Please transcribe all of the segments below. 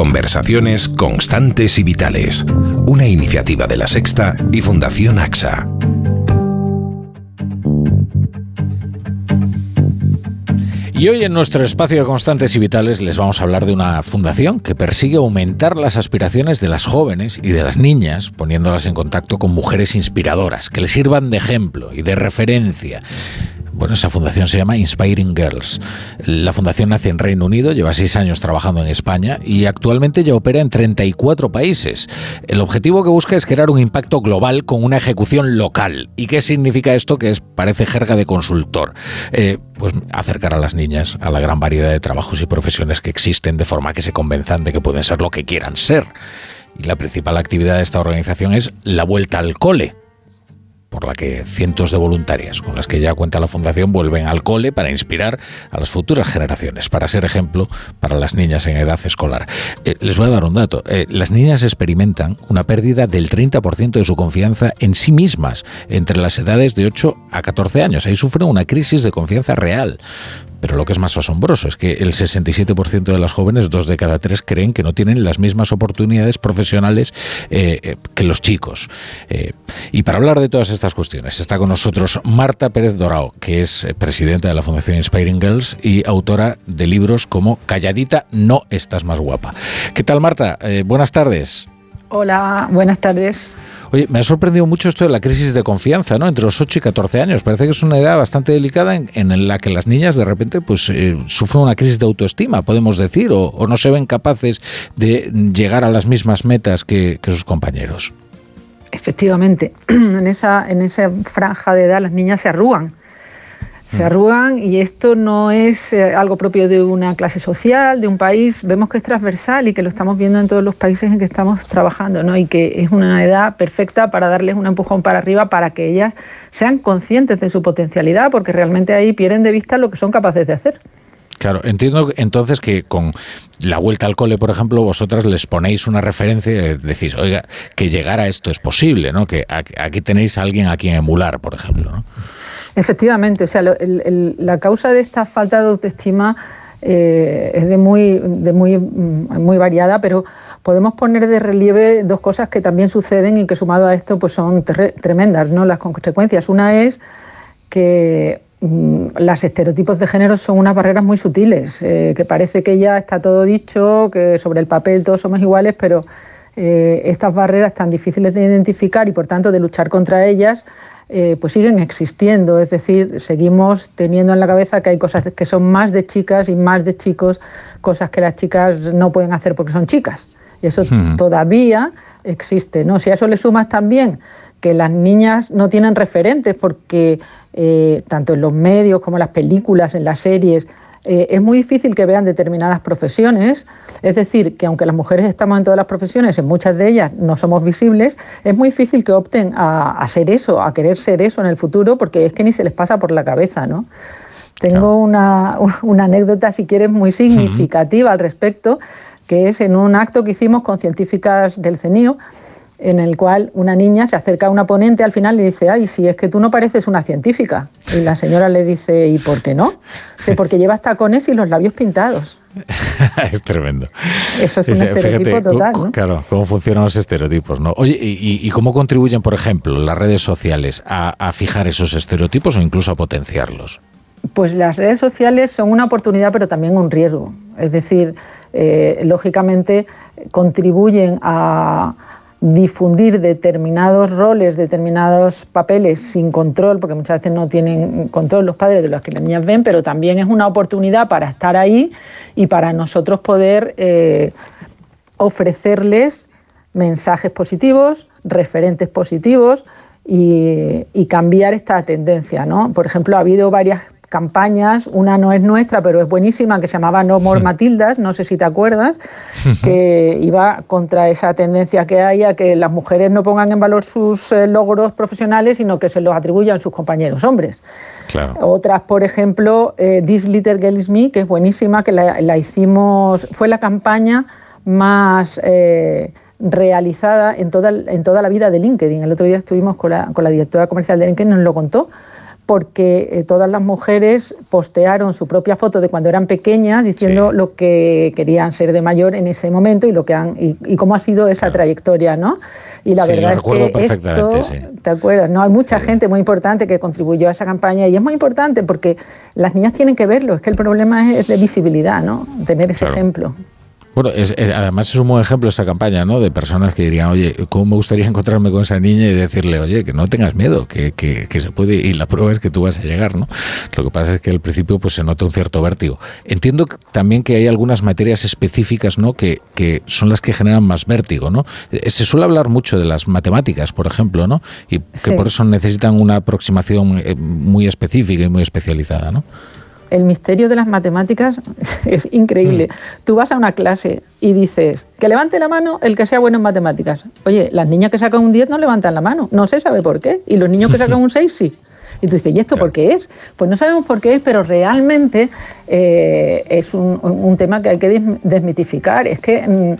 Conversaciones constantes y vitales. Una iniciativa de la Sexta y Fundación AXA. Y hoy en nuestro espacio de Constantes y Vitales les vamos a hablar de una fundación que persigue aumentar las aspiraciones de las jóvenes y de las niñas, poniéndolas en contacto con mujeres inspiradoras, que les sirvan de ejemplo y de referencia bueno, esa fundación se llama Inspiring Girls. La fundación nace en Reino Unido, lleva seis años trabajando en España y actualmente ya opera en 34 países. El objetivo que busca es crear un impacto global con una ejecución local. ¿Y qué significa esto? Que es, parece jerga de consultor. Eh, pues acercar a las niñas a la gran variedad de trabajos y profesiones que existen de forma que se convenzan de que pueden ser lo que quieran ser. Y la principal actividad de esta organización es la vuelta al cole por la que cientos de voluntarias con las que ya cuenta la Fundación vuelven al cole para inspirar a las futuras generaciones, para ser ejemplo para las niñas en edad escolar. Eh, les voy a dar un dato. Eh, las niñas experimentan una pérdida del 30% de su confianza en sí mismas entre las edades de 8 a 14 años. Ahí sufren una crisis de confianza real. Pero lo que es más asombroso es que el 67% de las jóvenes, dos de cada tres, creen que no tienen las mismas oportunidades profesionales eh, eh, que los chicos. Eh, y para hablar de todas estas cuestiones, está con nosotros Marta Pérez Dorao, que es presidenta de la Fundación Inspiring Girls y autora de libros como Calladita, no estás más guapa. ¿Qué tal, Marta? buenas tardes. Hola, buenas tardes. Oye, me ha sorprendido mucho esto de la crisis de confianza, ¿no? Entre los 8 y 14 años. Parece que es una edad bastante delicada en, la que las niñas de repente pues eh, sufren una crisis de autoestima, podemos decir, o, no se ven capaces de llegar a las mismas metas que, sus compañeros. Efectivamente, en esa, en esa franja de edad las niñas se arrugan se arrugan y esto no es eh, algo propio de una clase social, de un país, vemos que es transversal y que lo estamos viendo en todos los países en que estamos trabajando, ¿no? Y que es una edad perfecta para darles un empujón para arriba para que ellas sean conscientes de su potencialidad, porque realmente ahí pierden de vista lo que son capaces de hacer. Claro, entiendo entonces que con la vuelta al cole, por ejemplo, vosotras les ponéis una referencia y decís, oiga, que llegar a esto es posible, ¿no? Que aquí tenéis a alguien a quien emular, por ejemplo, ¿no? Efectivamente, o sea, la causa de esta falta de autoestima eh, es de muy, de muy, mm, muy variada, pero podemos poner de relieve dos cosas que también suceden y que sumado a esto pues son tremendas, ¿no? Las consecuencias. Una es que los estereotipos de género son unas barreras muy sutiles, eh, que parece que ya está todo dicho, que sobre el papel todos somos iguales, pero eh, estas barreras tan difíciles de identificar y por tanto de luchar contra ellas eh, pues siguen existiendo. Es decir, seguimos teniendo en la cabeza que hay cosas que son más de chicas y más de chicos, cosas que las chicas no pueden hacer porque son chicas. Y eso hmm. todavía existe. ¿no? Si a eso le sumas también que las niñas no tienen referentes porque eh, tanto en los medios como en las películas, en las series, eh, es muy difícil que vean determinadas profesiones, es decir, que aunque las mujeres estamos en todas las profesiones, en muchas de ellas no somos visibles, es muy difícil que opten a, a ser eso, a querer ser eso en el futuro, porque es que ni se les pasa por la cabeza, ¿no? Tengo una, una, anécdota, si quieres, muy significativa al respecto, que es en un acto que hicimos con científicas del CENIO, en el cual una niña se acerca a una ponente al final y dice, ay, si es que tú no pareces una científica. Y la señora le dice, ¿y por qué no? Dice, porque llevas tacones y los labios pintados. es tremendo. Eso es un estereotipo total. ¿no? Claro, cómo funcionan los estereotipos. ¿no? Oye, ¿y, cómo contribuyen, por ejemplo, las redes sociales a, fijar esos estereotipos o incluso a potenciarlos? Pues las redes sociales son una oportunidad, pero también un riesgo. Es decir, eh, lógicamente contribuyen a, difundir determinados roles, determinados papeles sin control, porque muchas veces no tienen control los padres de los que las niñas ven, pero también es una oportunidad para estar ahí y para nosotros poder eh, ofrecerles mensajes positivos, referentes positivos y, y, cambiar esta tendencia. ¿no? Por ejemplo, ha habido varias campañas, una no es nuestra, pero es buenísima, que se llamaba No More Matildas, no sé si te acuerdas, que iba contra esa tendencia que hay a que las mujeres no pongan en valor sus eh, logros profesionales, sino que se los atribuyan sus compañeros hombres. Otras, por ejemplo, eh, This Little Girl Is Me, que es buenísima, que la, hicimos, fue la campaña más... Eh, realizada en toda, en toda la vida de LinkedIn. El otro día estuvimos con la, con la directora comercial de LinkedIn, nos lo contó, porque eh, todas las mujeres postearon su propia foto de cuando eran pequeñas diciendo lo que querían ser de mayor en ese momento y lo que han y, cómo ha sido esa trayectoria, ¿no? Y la verdad es que esto, ¿te acuerdas? No, hay mucha gente muy importante que contribuyó a esa campaña y es muy importante porque las niñas tienen que verlo, es que el problema es de visibilidad, ¿no? Tener ese ejemplo. Bueno, es, además es un buen ejemplo esa campaña, ¿no? De personas que dirían, oye, ¿cómo me gustaría encontrarme con esa niña y decirle, oye, que no tengas miedo, que, que, se puede, y la prueba es que tú vas a llegar, ¿no? Lo que pasa es que al principio pues se nota un cierto vértigo. Entiendo también que hay algunas materias específicas, ¿no? Que, que son las que generan más vértigo, ¿no? Eh, se suele hablar mucho de las matemáticas, por ejemplo, ¿no? Y que por eso necesitan una aproximación eh, muy específica y muy especializada, ¿no? El misterio de las matemáticas es increíble. Mm. Tú vas a una clase y dices, que levante la mano el que sea bueno en matemáticas. Oye, las niñas que sacan un 10 no levantan la mano, no se sabe por qué. Y los niños que sacan un 6 sí. Y tú dices, ¿y esto por qué es? Pues no sabemos por qué es, pero realmente eh, es un, tema que hay que desmitificar. Es que mm,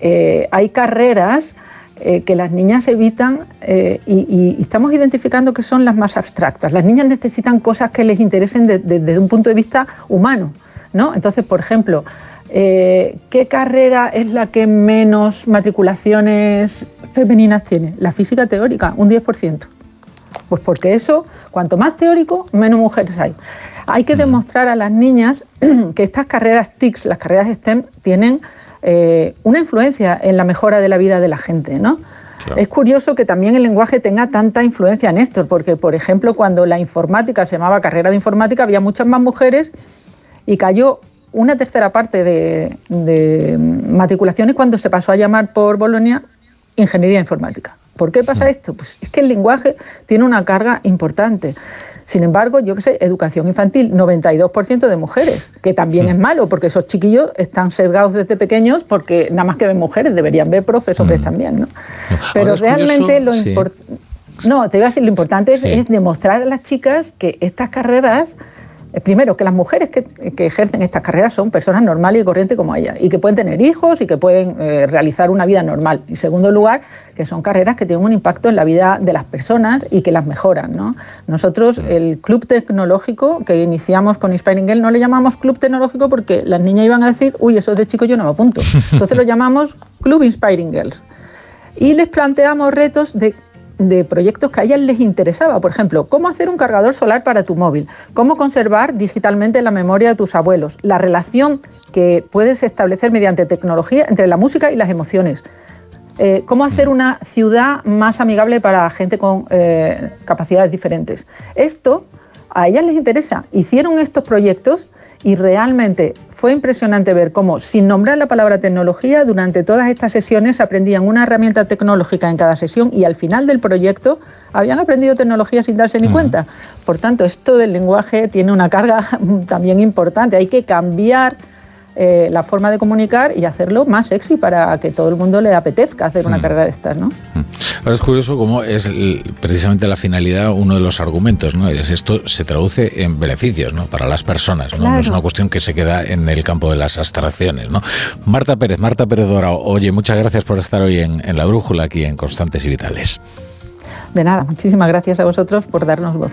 eh, hay carreras eh, que las niñas evitan eh, y, estamos identificando que son las más abstractas. Las niñas necesitan cosas que les interesen desde un punto de vista humano. ¿no? Entonces, por ejemplo, eh, ¿qué carrera es la que menos matriculaciones femeninas tiene? La física teórica, un 10%. Pues porque eso, cuanto más teórico, menos mujeres hay. Hay que mm. demostrar a las niñas que estas carreras TICS, las carreras STEM, tienen eh, una influencia en la mejora de la vida de la gente, ¿no? Es curioso que también el lenguaje tenga tanta influencia en esto, porque, por ejemplo, cuando la informática se llamaba carrera de informática, había muchas más mujeres y cayó una tercera parte de, de matriculaciones cuando se pasó a llamar por Bolonia ingeniería informática. ¿Por qué pasa mm. esto? Pues es que el lenguaje tiene una carga importante. Sin embargo, yo qué sé, educación infantil, 92% de mujeres, que también mm. es malo, porque esos chiquillos están sesgados desde pequeños porque nada más que ven mujeres, deberían ver profesores mm. también, ¿no? Pero realmente lo importante... No, te voy a decir, lo importante es demostrar a las chicas que estas carreras primero, que las mujeres que, ejercen estas carreras son personas normales y corrientes como ellas, y que pueden tener hijos y que pueden eh, realizar una vida normal. Y segundo lugar, que son carreras que tienen un impacto en la vida de las personas y que las mejoran. ¿no? Nosotros, el club tecnológico que iniciamos con Inspiring Girl, no le llamamos club tecnológico porque las niñas iban a decir, uy, eso es de chico yo no me apunto. Entonces lo llamamos Club Inspiring Girls. Y les planteamos retos de de proyectos que a ellas les interesaba. Por ejemplo, cómo hacer un cargador solar para tu móvil, cómo conservar digitalmente la memoria de tus abuelos, la relación que puedes establecer mediante tecnología entre la música y las emociones. Eh, cómo hacer una ciudad más amigable para gente con eh, capacidades diferentes. Esto a ellas les interesa. Hicieron estos proyectos y realmente fue impresionante ver cómo, sin nombrar la palabra tecnología, durante todas estas sesiones aprendían una herramienta tecnológica en cada sesión y al final del proyecto habían aprendido tecnología sin darse ni cuenta. Por tanto, esto del lenguaje tiene una carga también importante. Hay que cambiar eh, la forma de comunicar y hacerlo más sexy para que todo el mundo le apetezca hacer una mm. carrera de estas, ¿no? Mm. Ahora es curioso cómo es precisamente la finalidad uno de los argumentos, ¿no? Es esto se traduce en beneficios, ¿no? Para las personas, ¿no? es una cuestión que se queda en el campo de las abstracciones, ¿no? Marta Pérez, Marta Pérez Dora, oye, muchas gracias por estar hoy en, en La Brújula, aquí en Constantes y Vitales. De nada, muchísimas gracias a vosotros por darnos voz.